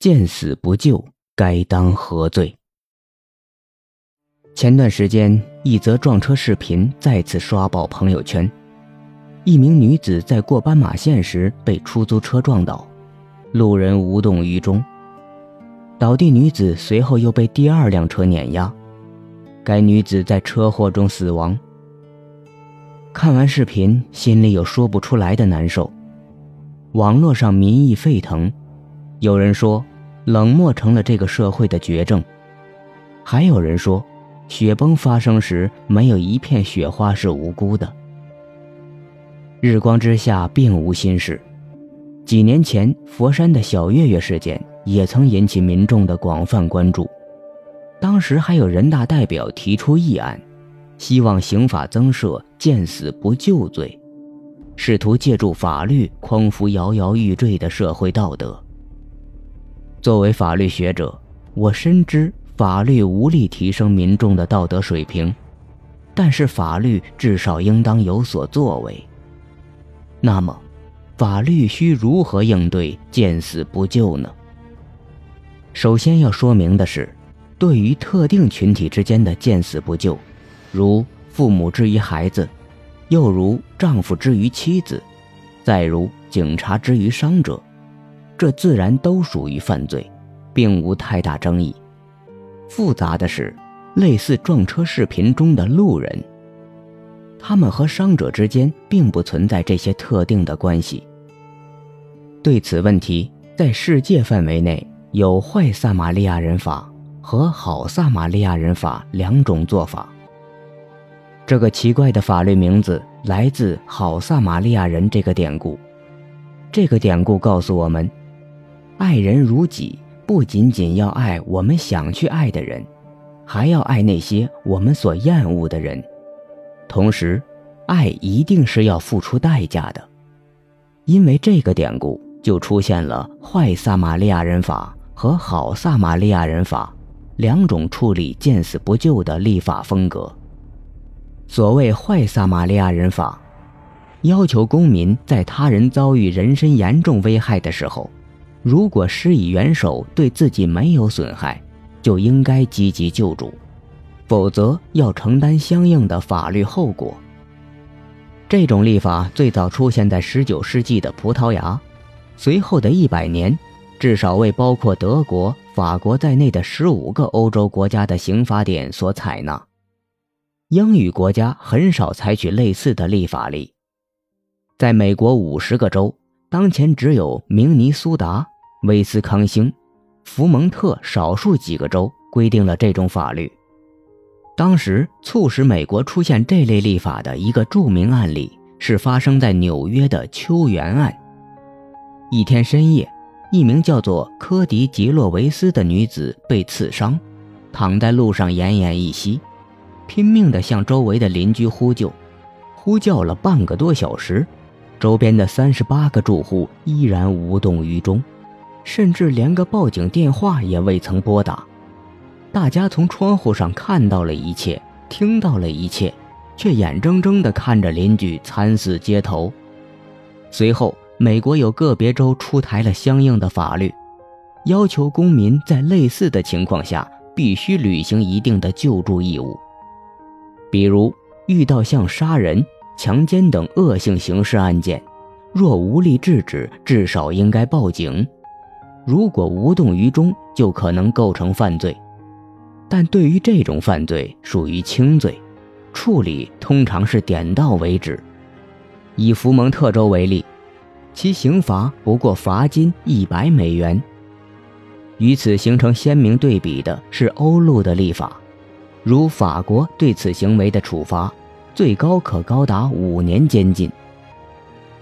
见死不救，该当何罪？前段时间，一则撞车视频再次刷爆朋友圈。一名女子在过斑马线时被出租车撞倒，路人无动于衷。倒地女子随后又被第二辆车碾压，该女子在车祸中死亡。看完视频，心里有说不出来的难受。网络上民意沸腾，有人说冷漠成了这个社会的绝症，还有人说。雪崩发生时，没有一片雪花是无辜的。日光之下，并无新事。几年前，佛山的小月月事件也曾引起民众的广泛关注。当时还有人大代表提出议案，希望刑法增设“见死不救”罪，试图借助法律匡扶摇摇欲坠的社会道德。作为法律学者，我深知。法律无力提升民众的道德水平，但是法律至少应当有所作为。那么，法律需如何应对见死不救呢？首先要说明的是，对于特定群体之间的见死不救，如父母之于孩子，又如丈夫之于妻子，再如警察之于伤者，这自然都属于犯罪，并无太大争议。复杂的是，类似撞车视频中的路人，他们和伤者之间并不存在这些特定的关系。对此问题，在世界范围内有坏撒玛利亚人法和好撒玛利亚人法两种做法。这个奇怪的法律名字来自“好撒玛利亚人”这个典故。这个典故告诉我们，爱人如己。不仅仅要爱我们想去爱的人，还要爱那些我们所厌恶的人。同时，爱一定是要付出代价的。因为这个典故，就出现了坏撒玛利亚人法和好撒玛利亚人法两种处理见死不救的立法风格。所谓坏撒玛利亚人法，要求公民在他人遭遇人身严重危害的时候。如果施以援手对自己没有损害，就应该积极救助，否则要承担相应的法律后果。这种立法最早出现在19世纪的葡萄牙，随后的一百年，至少为包括德国、法国在内的15个欧洲国家的刑法典所采纳。英语国家很少采取类似的立法例，在美国50个州。当前只有明尼苏达、威斯康星、福蒙特少数几个州规定了这种法律。当时促使美国出现这类立法的一个著名案例是发生在纽约的秋园案。一天深夜，一名叫做科迪·吉洛维斯的女子被刺伤，躺在路上奄奄一息，拼命地向周围的邻居呼救，呼叫了半个多小时。周边的三十八个住户依然无动于衷，甚至连个报警电话也未曾拨打。大家从窗户上看到了一切，听到了一切，却眼睁睁地看着邻居惨死街头。随后，美国有个别州出台了相应的法律，要求公民在类似的情况下必须履行一定的救助义务，比如遇到像杀人。强奸等恶性刑事案件，若无力制止，至少应该报警。如果无动于衷，就可能构成犯罪。但对于这种犯罪，属于轻罪，处理通常是点到为止。以福蒙特州为例，其刑罚不过罚金一百美元。与此形成鲜明对比的是欧陆的立法，如法国对此行为的处罚。最高可高达五年监禁。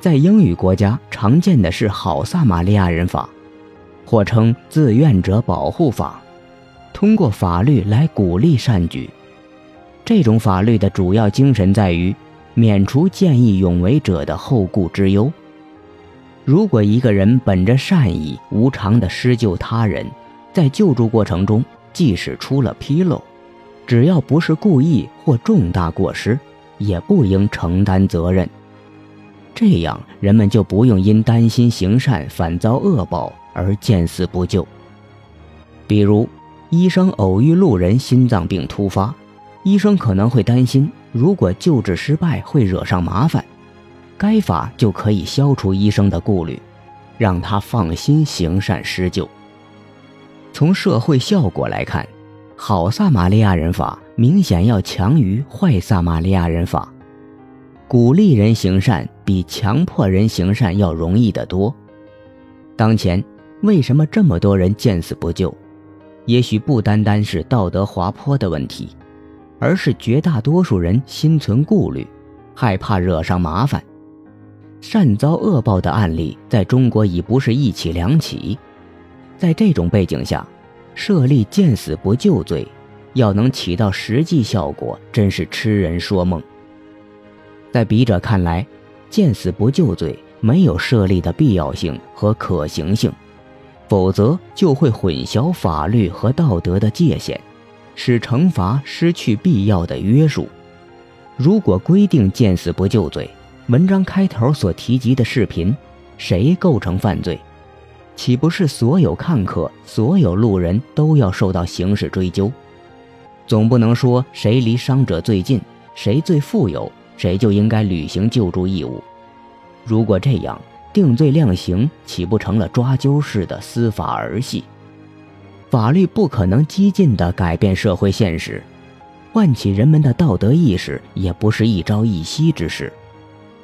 在英语国家，常见的是好撒玛利亚人法，或称自愿者保护法，通过法律来鼓励善举。这种法律的主要精神在于免除见义勇为者的后顾之忧。如果一个人本着善意无偿地施救他人，在救助过程中即使出了纰漏，只要不是故意或重大过失。也不应承担责任，这样人们就不用因担心行善反遭恶报而见死不救。比如，医生偶遇路人心脏病突发，医生可能会担心，如果救治失败会惹上麻烦，该法就可以消除医生的顾虑，让他放心行善施救。从社会效果来看，好撒玛利亚人法明显要强于坏撒玛利亚人法，鼓励人行善比强迫人行善要容易得多。当前为什么这么多人见死不救？也许不单单是道德滑坡的问题，而是绝大多数人心存顾虑，害怕惹上麻烦，善遭恶报的案例在中国已不是一起两起。在这种背景下，设立见死不救罪，要能起到实际效果，真是痴人说梦。在笔者看来，见死不救罪没有设立的必要性和可行性。否则就会混淆法律和道德的界限，使惩罚失去必要的约束。如果规定见死不救罪，文章开头所提及的视频，谁构成犯罪，岂不是所有看客、所有路人都要受到刑事追究？总不能说谁离伤者最近，谁最富有，谁就应该履行救助义务。如果这样，定罪量刑岂不成了抓阄式的司法儿戏？法律不可能激进地改变社会现实，唤起人们的道德意识也不是一朝一夕之事。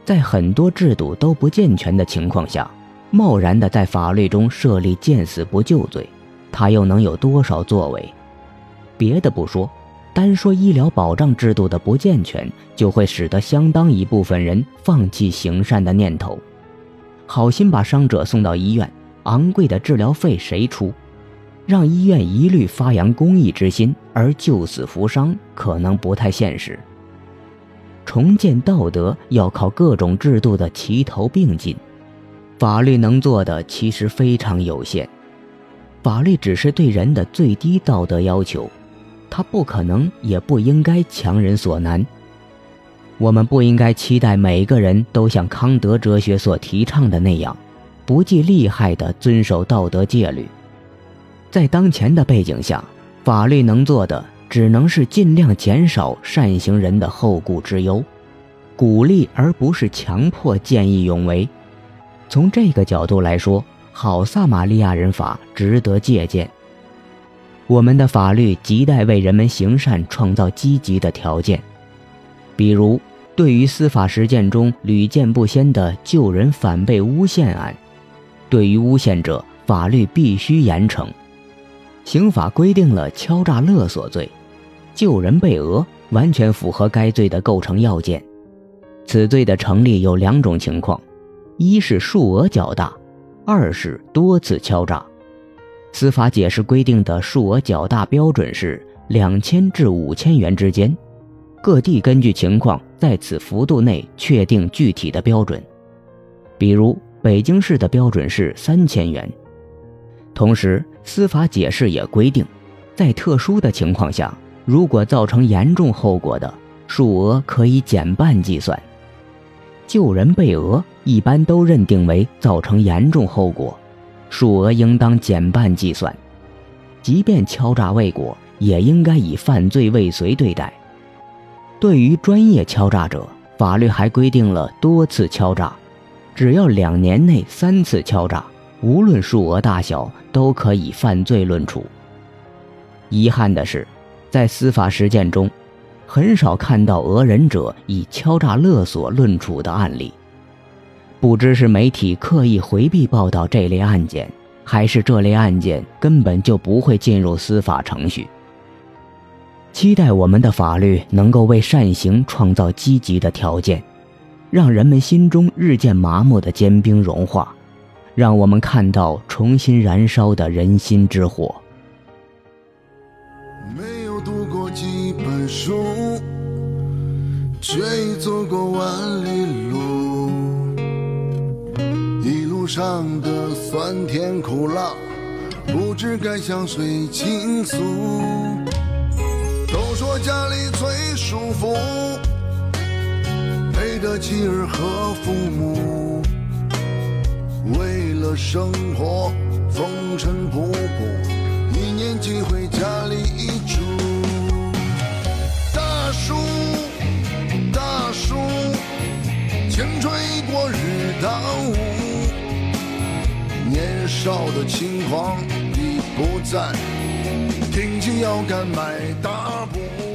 在很多制度都不健全的情况下，贸然地在法律中设立见死不救罪，他又能有多少作为？别的不说，单说医疗保障制度的不健全，就会使得相当一部分人放弃行善的念头。好心把伤者送到医院，昂贵的治疗费谁出？让医院一律发扬公益之心而救死扶伤，可能不太现实。重建道德要靠各种制度的齐头并进，法律能做的其实非常有限。法律只是对人的最低道德要求，它不可能也不应该强人所难。我们不应该期待每个人都像康德哲学所提倡的那样，不计利害地遵守道德戒律。在当前的背景下，法律能做的只能是尽量减少善行人的后顾之忧，鼓励而不是强迫见义勇为。从这个角度来说，好撒玛利亚人法值得借鉴。我们的法律亟待为人们行善创造积极的条件，比如。对于司法实践中屡见不鲜的救人反被诬陷案，对于诬陷者，法律必须严惩。刑法规定了敲诈勒索罪，救人被讹完全符合该罪的构成要件。此罪的成立有两种情况：一是数额较大，二是多次敲诈。司法解释规定的数额较大标准是两千至五千元之间。各地根据情况在此幅度内确定具体的标准，比如北京市的标准是三千元。同时，司法解释也规定，在特殊的情况下，如果造成严重后果的，数额可以减半计算。救人被讹一般都认定为造成严重后果，数额应当减半计算。即便敲诈未果，也应该以犯罪未遂对待。对于专业敲诈者，法律还规定了多次敲诈，只要两年内三次敲诈，无论数额大小，都可以犯罪论处。遗憾的是，在司法实践中，很少看到讹人者以敲诈勒索论处的案例。不知是媒体刻意回避报道这类案件，还是这类案件根本就不会进入司法程序。期待我们的法律能够为善行创造积极的条件，让人们心中日渐麻木的坚冰融化，让我们看到重新燃烧的人心之火。没有读过几本书，却已走过万里路，上的酸甜苦辣，不知该向谁倾诉。都说家里最舒服，陪着妻儿和父母，为了生活风尘仆仆，一年。几回家里住。少的轻狂已不在，挺起腰杆迈大步。